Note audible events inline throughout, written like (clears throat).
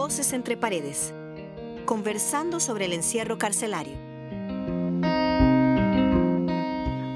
Voces entre paredes. Conversando sobre el encierro carcelario.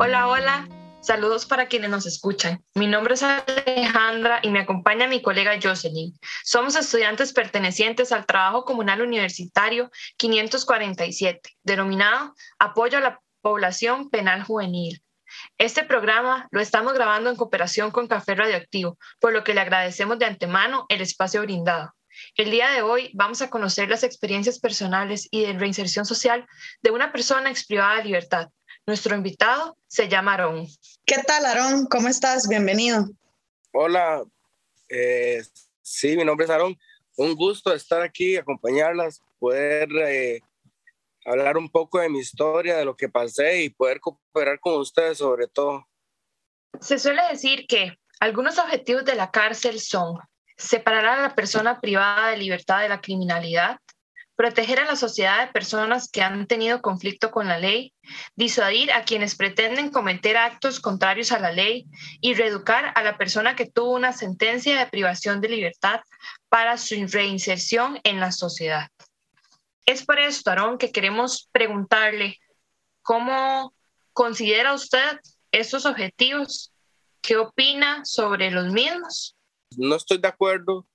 Hola, hola. Saludos para quienes nos escuchan. Mi nombre es Alejandra y me acompaña mi colega Jocelyn. Somos estudiantes pertenecientes al trabajo comunal universitario 547, denominado Apoyo a la Población Penal Juvenil. Este programa lo estamos grabando en cooperación con Café Radioactivo, por lo que le agradecemos de antemano el espacio brindado. El día de hoy vamos a conocer las experiencias personales y de reinserción social de una persona exprivada de libertad. Nuestro invitado se llama Aarón. ¿Qué tal, Aarón? ¿Cómo estás? Bienvenido. Hola, eh, sí, mi nombre es Aarón. Un gusto estar aquí, acompañarlas, poder eh, hablar un poco de mi historia, de lo que pasé y poder cooperar con ustedes sobre todo. Se suele decir que algunos objetivos de la cárcel son separar a la persona privada de libertad de la criminalidad, proteger a la sociedad de personas que han tenido conflicto con la ley, disuadir a quienes pretenden cometer actos contrarios a la ley y reeducar a la persona que tuvo una sentencia de privación de libertad para su reinserción en la sociedad. Es por esto, Aarón, que queremos preguntarle cómo considera usted estos objetivos, qué opina sobre los mismos. No estoy de acuerdo.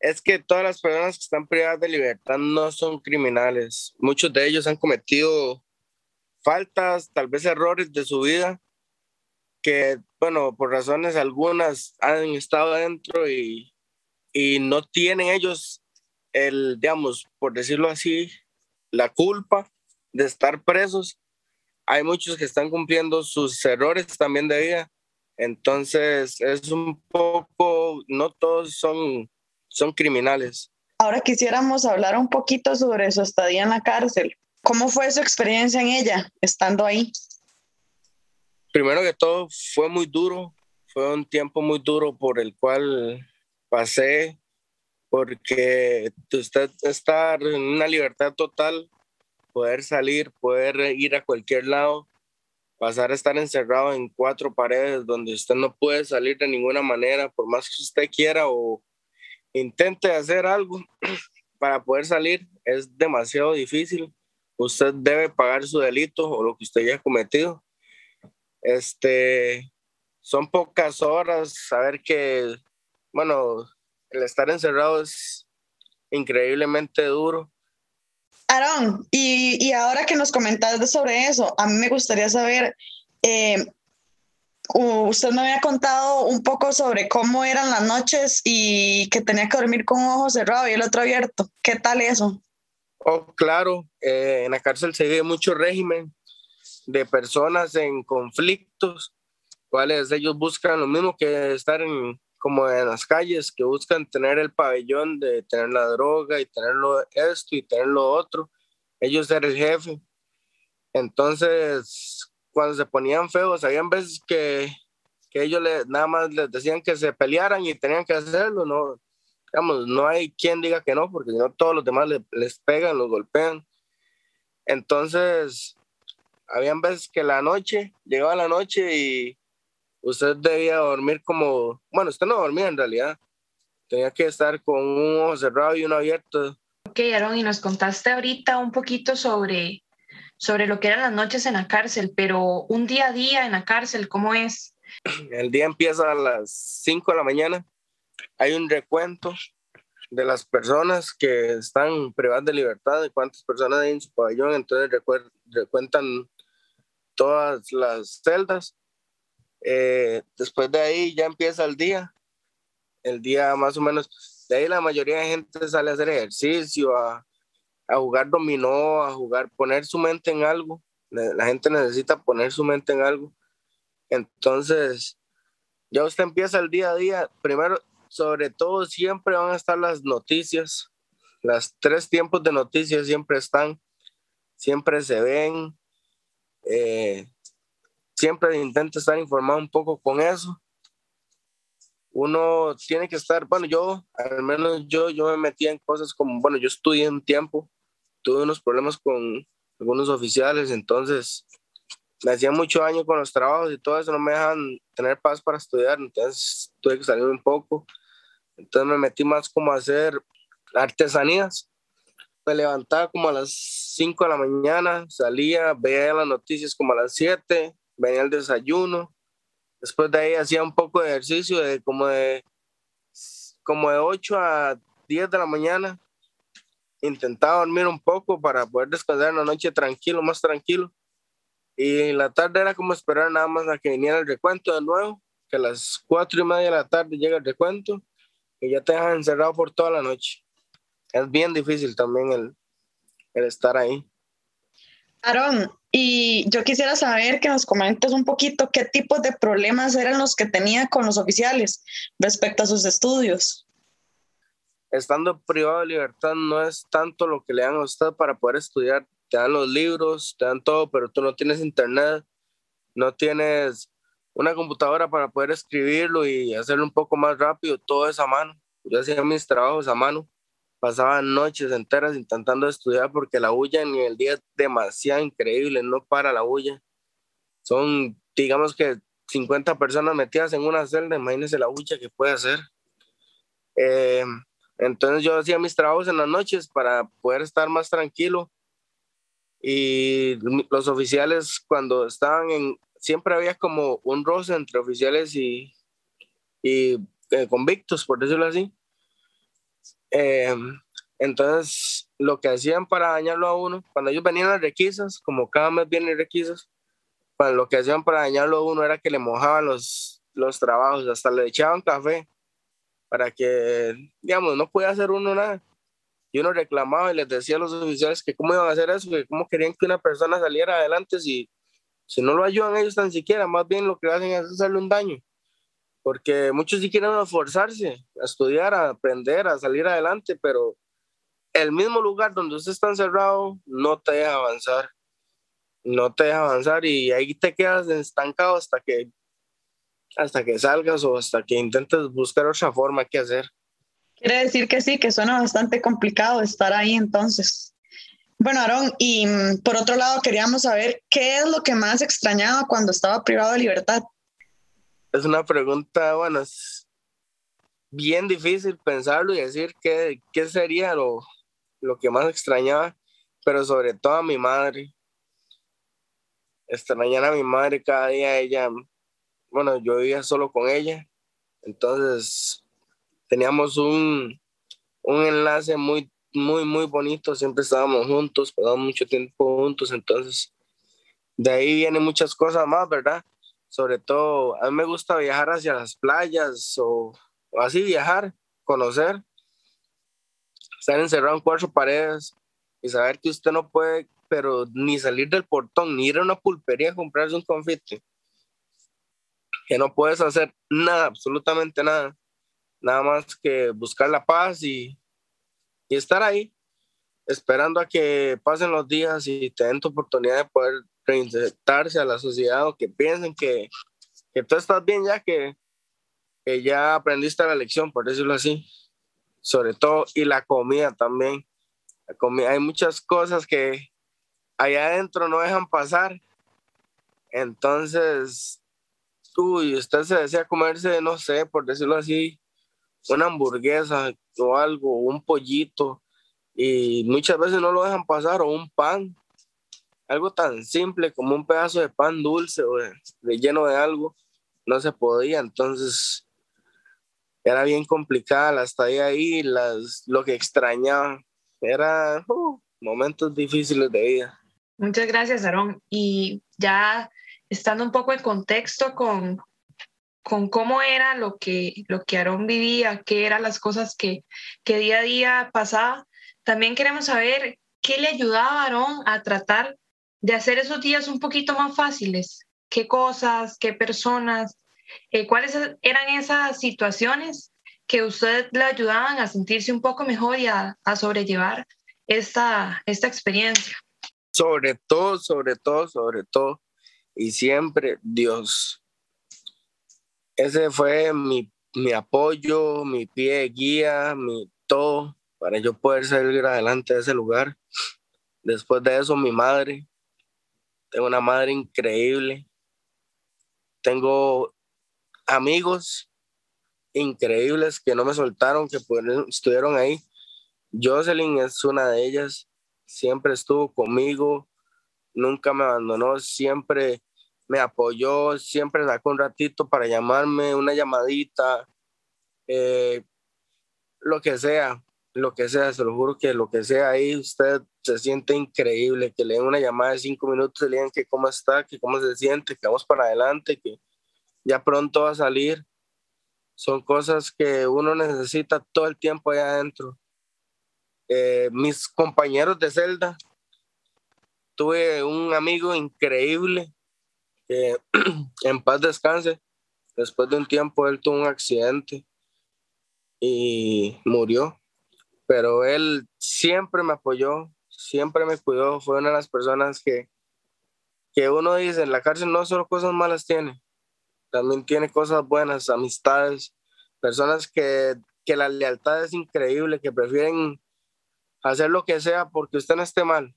Es que todas las personas que están privadas de libertad no son criminales. Muchos de ellos han cometido faltas, tal vez errores de su vida, que, bueno, por razones algunas han estado adentro y, y no tienen ellos el, digamos, por decirlo así, la culpa de estar presos. Hay muchos que están cumpliendo sus errores también de vida. Entonces, es un poco, no todos son, son criminales. Ahora quisiéramos hablar un poquito sobre su estadía en la cárcel. ¿Cómo fue su experiencia en ella, estando ahí? Primero que todo, fue muy duro. Fue un tiempo muy duro por el cual pasé porque usted estar en una libertad total, poder salir, poder ir a cualquier lado, pasar a estar encerrado en cuatro paredes donde usted no puede salir de ninguna manera, por más que usted quiera o intente hacer algo (clears throat) para poder salir, es demasiado difícil. Usted debe pagar su delito o lo que usted haya cometido. Este, son pocas horas, saber que, bueno, el estar encerrado es increíblemente duro. Aaron, y, y, ahora que nos comentas sobre eso, a mí me gustaría saber, eh, usted me había contado un poco sobre cómo eran las noches y que tenía que dormir con un ojo cerrado y el otro abierto. ¿Qué tal eso? Oh, claro, eh, en la cárcel se vive mucho régimen de personas en conflictos, cuales ellos buscan lo mismo que estar en, como en las calles que buscan tener el pabellón de tener la droga y tenerlo esto y tener lo otro, ellos ser el jefe. Entonces, cuando se ponían feos, habían veces que, que ellos le, nada más les decían que se pelearan y tenían que hacerlo, no, digamos, no hay quien diga que no, porque no todos los demás les pegan, los golpean. Entonces, habían veces que la noche, llegaba la noche y usted debía dormir como, bueno, usted no dormía en realidad, tenía que estar con un ojo cerrado y uno abierto. Ok, Aaron, y nos contaste ahorita un poquito sobre, sobre lo que eran las noches en la cárcel, pero un día a día en la cárcel, ¿cómo es? El día empieza a las 5 de la mañana, hay un recuento de las personas que están privadas de libertad, de cuántas personas hay en su pabellón, entonces recuentan todas las celdas eh, después de ahí ya empieza el día. El día más o menos, de ahí la mayoría de gente sale a hacer ejercicio, a, a jugar dominó, a jugar, poner su mente en algo. La gente necesita poner su mente en algo. Entonces, ya usted empieza el día a día. Primero, sobre todo, siempre van a estar las noticias. Las tres tiempos de noticias siempre están, siempre se ven. Eh, siempre intento estar informado un poco con eso. Uno tiene que estar, bueno, yo, al menos yo, yo me metía en cosas como, bueno, yo estudié un tiempo, tuve unos problemas con algunos oficiales, entonces me hacía mucho daño con los trabajos y todo eso, no me dejan tener paz para estudiar, entonces tuve que salir un poco. Entonces me metí más como a hacer artesanías. Me levantaba como a las 5 de la mañana, salía, veía las noticias como a las 7, venía el desayuno. Después de ahí hacía un poco de ejercicio de como de, como de 8 a 10 de la mañana. Intentaba dormir un poco para poder descansar en la noche tranquilo, más tranquilo. Y en la tarde era como esperar nada más a que viniera el recuento de nuevo, que a las cuatro y media de la tarde llega el recuento y ya te dejan encerrado por toda la noche. Es bien difícil también el, el estar ahí. Aaron, y yo quisiera saber que nos comentes un poquito qué tipos de problemas eran los que tenía con los oficiales respecto a sus estudios. Estando privado de libertad no es tanto lo que le dan a usted para poder estudiar, te dan los libros, te dan todo, pero tú no tienes internet, no tienes una computadora para poder escribirlo y hacerlo un poco más rápido, todo es a mano. Yo hacía mis trabajos a mano, pasaba noches enteras intentando estudiar porque la bulla en el día es demasiado increíble, no para la bulla. Son, digamos que 50 personas metidas en una celda, imagínense la bulla que puede hacer. Eh, entonces yo hacía mis trabajos en las noches para poder estar más tranquilo y los oficiales cuando estaban en, siempre había como un roce entre oficiales y, y eh, convictos, por decirlo así. Eh, entonces, lo que hacían para dañarlo a uno, cuando ellos venían las requisas, como cada mes vienen requisas, pues lo que hacían para dañarlo a uno era que le mojaban los, los trabajos, hasta le echaban café para que, digamos, no podía hacer uno nada. Y uno reclamaba y les decía a los oficiales que cómo iban a hacer eso, que cómo querían que una persona saliera adelante si, si no lo ayudan ellos tan siquiera, más bien lo que hacen es hacerle un daño. Porque muchos sí quieren esforzarse, a estudiar, a aprender, a salir adelante, pero el mismo lugar donde usted está encerrado no te deja avanzar. No te deja avanzar y ahí te quedas estancado hasta que hasta que salgas o hasta que intentes buscar otra forma que hacer. Quiere decir que sí, que suena bastante complicado estar ahí entonces. Bueno, Aaron, y mm, por otro lado queríamos saber qué es lo que más extrañaba cuando estaba privado de libertad. Es una pregunta, bueno, es bien difícil pensarlo y decir qué, qué sería lo, lo que más extrañaba, pero sobre todo a mi madre. Extrañar a mi madre cada día, ella, bueno, yo vivía solo con ella, entonces teníamos un, un enlace muy, muy, muy bonito, siempre estábamos juntos, pasamos mucho tiempo juntos, entonces de ahí vienen muchas cosas más, ¿verdad? Sobre todo, a mí me gusta viajar hacia las playas o, así viajar, conocer, estar encerrado en cuatro paredes y saber que usted no puede, pero ni salir del portón, ni ir a una pulpería a comprarse un confite, que no puedes hacer nada, absolutamente nada. Nada más que buscar la paz y, y estar ahí, esperando a que pasen los días y te den tu oportunidad de poder reinsertarse a la sociedad o que piensen que, que tú estás bien ya, que, que ya aprendiste la lección, por decirlo así, sobre todo, y la comida también. La comida, hay muchas cosas que allá adentro no dejan pasar. Entonces, uy, usted se desea comerse, no sé, por decirlo así, una hamburguesa o algo, un pollito, y muchas veces no lo dejan pasar, o un pan, algo tan simple como un pedazo de pan dulce o relleno de algo, no se podía, entonces era bien complicada la estadía ahí, las, lo que extrañaba, era uh, momentos difíciles de vida. Muchas gracias, Aarón. Y ya estando un poco en contexto con, con cómo era lo que, lo que Aarón vivía, qué eran las cosas que, que día a día pasaba. También queremos saber qué le ayudaba a Aarón a tratar de hacer esos días un poquito más fáciles. ¿Qué cosas, qué personas, eh, cuáles eran esas situaciones que usted le ayudaban a sentirse un poco mejor y a, a sobrellevar esta, esta experiencia? Sobre todo, sobre todo, sobre todo, y siempre Dios ese fue mi, apoyo, mi pie de guía, mi todo para yo poder salir adelante de ese lugar. Después de eso, mi madre. Tengo una madre increíble. Tengo amigos increíbles que no me soltaron, que estuvieron ahí. Jocelyn es una de ellas, siempre estuvo conmigo, nunca me abandonó, siempre me apoyó, siempre sacó un ratito para llamarme, una llamadita, eh, lo que sea, lo que sea, se lo juro que lo que sea ahí, usted se siente increíble, que le den una llamada de cinco minutos, le digan que cómo está, que cómo se siente, que vamos para adelante, que ya pronto va a salir. Son cosas que uno necesita todo el tiempo allá adentro. Eh, mis compañeros de celda, tuve un amigo increíble que (clears throat) en paz descanse. Después de un tiempo él tuvo un accidente y murió pero él siempre me apoyó, siempre me cuidó, fue una de las personas que, que uno dice, en la cárcel no solo cosas malas tiene, también tiene cosas buenas, amistades, personas que, que la lealtad es increíble, que prefieren hacer lo que sea porque usted no esté mal.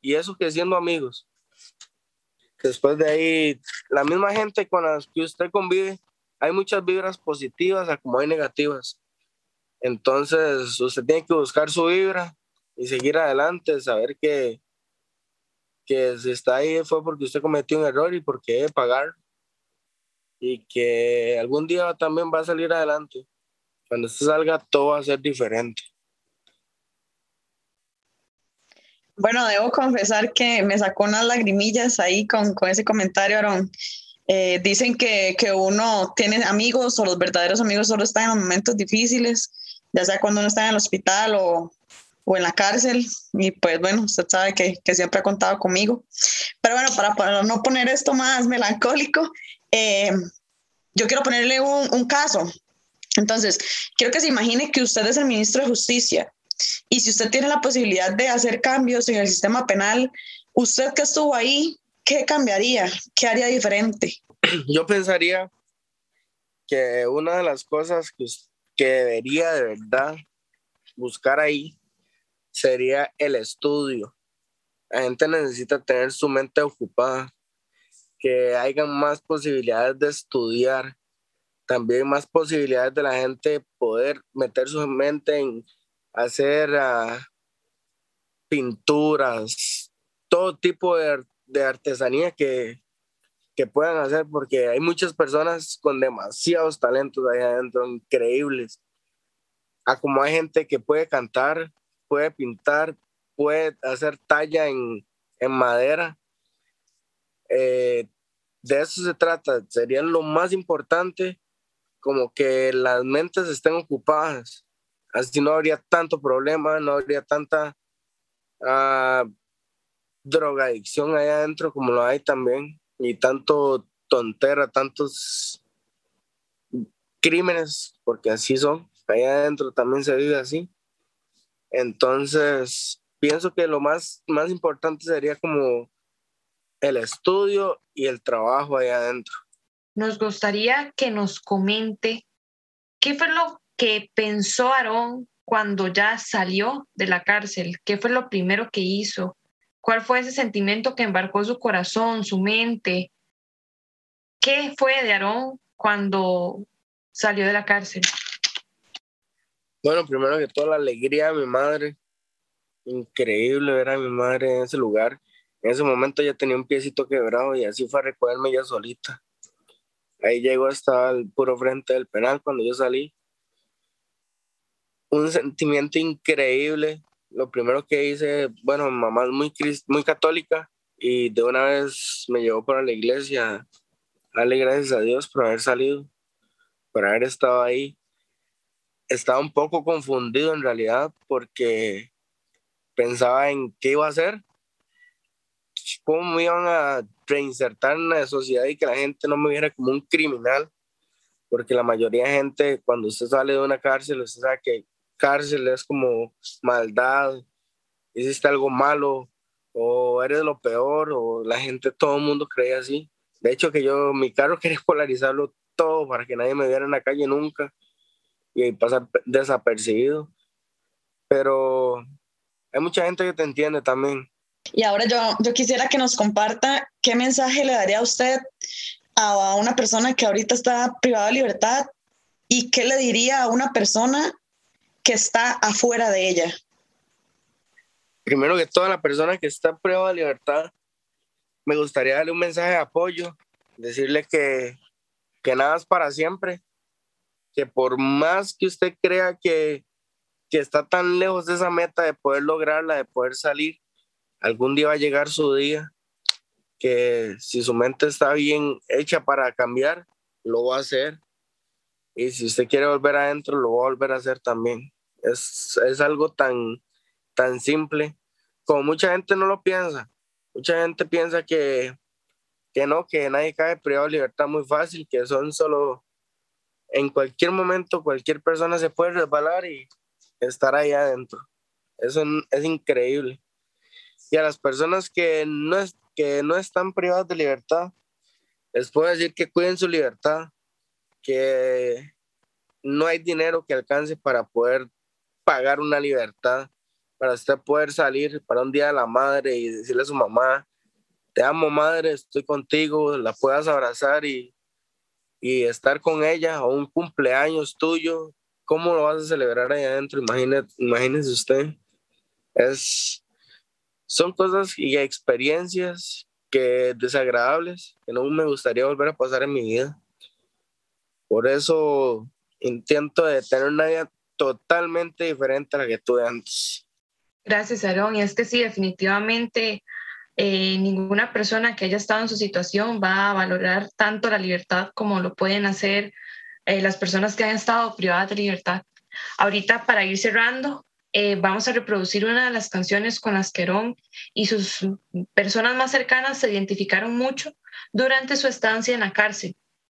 Y eso que siendo amigos. Después de ahí, la misma gente con la que usted convive, hay muchas vibras positivas como hay negativas. Entonces, usted tiene que buscar su vibra y seguir adelante, saber que, que si está ahí fue porque usted cometió un error y porque debe pagar. Y que algún día también va a salir adelante. Cuando usted salga, todo va a ser diferente. Bueno, debo confesar que me sacó unas lagrimillas ahí con, con ese comentario, Aaron. Eh, dicen que, que, uno tiene amigos o los verdaderos amigos solo están en momentos difíciles ya sea cuando uno está en el hospital o, o en la cárcel. Y pues bueno, usted sabe que, que, siempre ha contado conmigo. Pero bueno, para, para no poner esto más melancólico, eh, yo quiero ponerle un, un caso. Entonces, quiero que se imagine que usted es el ministro de Justicia y si usted tiene la posibilidad de hacer cambios en el sistema penal, usted que estuvo ahí, ¿qué cambiaría? ¿Qué haría diferente? Yo pensaría que una de las cosas que, que debería de verdad buscar ahí sería el estudio. La gente necesita tener su mente ocupada, que haya más posibilidades de estudiar, también más posibilidades de la gente poder meter su mente en hacer uh, pinturas, todo tipo de, de artesanía que, que puedan hacer, porque hay muchas personas con demasiados talentos ahí adentro, increíbles. A como hay gente que puede cantar, puede pintar, puede hacer talla en, en madera. Eh, de eso se trata, sería lo más importante, como que las mentes estén ocupadas. Así no habría tanto problema, no habría tanta uh, drogadicción ahí adentro como lo hay también y tanto tontera, tantos crímenes, porque así son, allá adentro también se vive así. Entonces, pienso que lo más, más importante sería como el estudio y el trabajo allá adentro. Nos gustaría que nos comente qué fue lo que pensó Aarón cuando ya salió de la cárcel, qué fue lo primero que hizo, ¿Cuál fue ese sentimiento que embarcó su corazón, su mente? ¿Qué fue de Aarón cuando salió de la cárcel? Bueno, primero que todo la alegría de mi madre. Increíble ver a mi madre en ese lugar. En ese momento ya tenía un piecito quebrado y así fue a recogerme ella solita. Ahí llegó hasta el puro frente del penal cuando yo salí. Un sentimiento increíble lo primero que hice, bueno, mi mamá es muy, muy católica y de una vez me llevó para la iglesia. Darle gracias a Dios por haber salido, por haber estado ahí. Estaba un poco confundido en realidad porque pensaba en qué iba a hacer, cómo me iban a reinsertar en la sociedad y que la gente no me viera como un criminal, porque la mayoría de gente cuando usted sale de una cárcel, usted sabe que cárcel es como maldad, hiciste algo malo o eres lo peor o la gente, todo el mundo creía así. De hecho que yo, mi carro (laughs) quería polarizarlo todo para que nadie me viera en la calle nunca y pasar desapercibido. Pero hay mucha gente que te entiende también. Y ahora yo, yo quisiera que nos comparta qué mensaje le daría a usted a una persona que ahorita está privada de libertad y qué le diría a una persona que está afuera de ella. primero que toda la persona que está en prueba de libertad, me gustaría darle un mensaje de apoyo, decirle que, que nada es para siempre, que por más que usted crea que, que está tan lejos de esa meta de poder lograrla, de poder salir, algún día va a llegar su día, que si su mente está bien hecha para cambiar, lo va a hacer. Y si usted quiere volver adentro, lo va a volver a hacer también. Es, es algo tan, tan simple como mucha gente no lo piensa. Mucha gente piensa que, que no, que nadie cae privado de libertad muy fácil, que son solo en cualquier momento cualquier persona se puede resbalar y estar ahí adentro. Eso es increíble. Y a las personas que no, es, que no están privadas de libertad, les puedo decir que cuiden su libertad, que no hay dinero que alcance para poder pagar una libertad, para usted poder salir para un día de la madre y decirle a su mamá, te amo madre, estoy contigo, la puedas abrazar y, y estar con ella o un cumpleaños tuyo, ¿cómo lo vas a celebrar ahí adentro? Imagínese, imagínese usted. Es, son cosas y experiencias que desagradables que no me gustaría volver a pasar en mi vida. Por eso intento de tener una vida totalmente diferente a la que tuve antes. Gracias, Aaron. Y es que sí, definitivamente eh, ninguna persona que haya estado en su situación va a valorar tanto la libertad como lo pueden hacer eh, las personas que han estado privadas de libertad. Ahorita, para ir cerrando, eh, vamos a reproducir una de las canciones con las que Aaron y sus personas más cercanas se identificaron mucho durante su estancia en la cárcel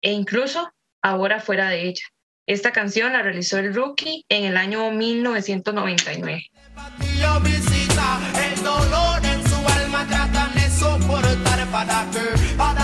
e incluso ahora fuera de ella. Esta canción la realizó el Rookie en el año 1999. El dolor en su alma tratan de soportar para que, para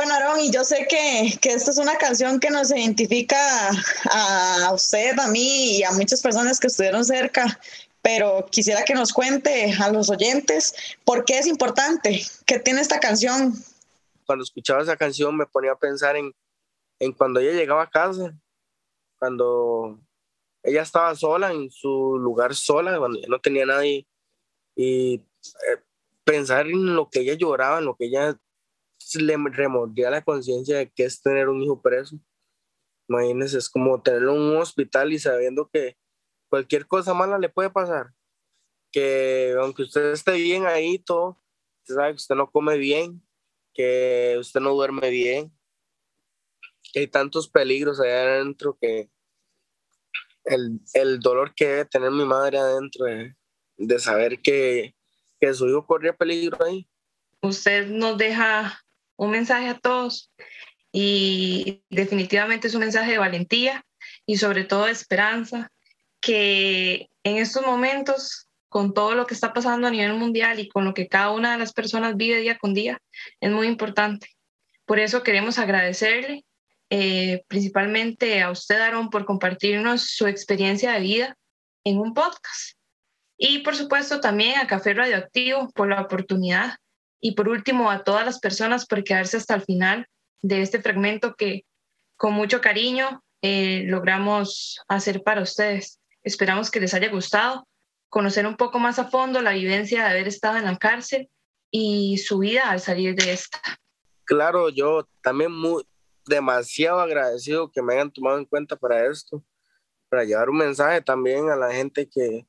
Bueno, Aaron, y yo sé que, que esta es una canción que nos identifica a usted, a mí y a muchas personas que estuvieron cerca, pero quisiera que nos cuente a los oyentes por qué es importante, qué tiene esta canción. Cuando escuchaba esa canción me ponía a pensar en, en cuando ella llegaba a casa, cuando ella estaba sola en su lugar sola, cuando ya no tenía nadie, y eh, pensar en lo que ella lloraba, en lo que ella le remordía la conciencia de que es tener un hijo preso. Imagínense, es como tenerlo en un hospital y sabiendo que cualquier cosa mala le puede pasar. Que aunque usted esté bien ahí, todo, usted sabe que usted no come bien, que usted no duerme bien, que hay tantos peligros allá adentro que el, el dolor que debe tener mi madre adentro de, de saber que, que su hijo corría peligro ahí. Usted nos deja un mensaje a todos y definitivamente es un mensaje de valentía y sobre todo de esperanza que en estos momentos con todo lo que está pasando a nivel mundial y con lo que cada una de las personas vive día con día es muy importante. Por eso queremos agradecerle eh, principalmente a usted, Aaron, por compartirnos su experiencia de vida en un podcast. Y por supuesto también a Café Radioactivo por la oportunidad. Y por último a todas las personas por quedarse hasta el final de este fragmento que con mucho cariño eh, logramos hacer para ustedes. Esperamos que les haya gustado conocer un poco más a fondo la vivencia de haber estado en la cárcel y su vida al salir de esta. Claro, yo también muy demasiado agradecido que me hayan tomado en cuenta para esto, para llevar un mensaje también a la gente que,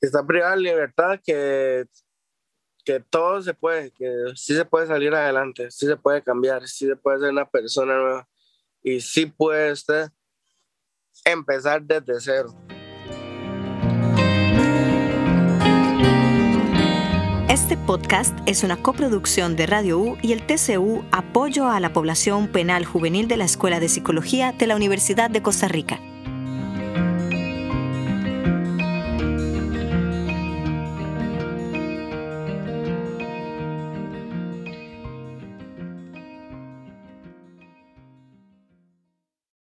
que está privada de libertad, que, que todo se puede, que sí se puede salir adelante, sí se puede cambiar, sí se puede ser una persona nueva y sí puede usted empezar desde cero. Este podcast es una coproducción de Radio U y el TCU Apoyo a la Población Penal Juvenil de la Escuela de Psicología de la Universidad de Costa Rica.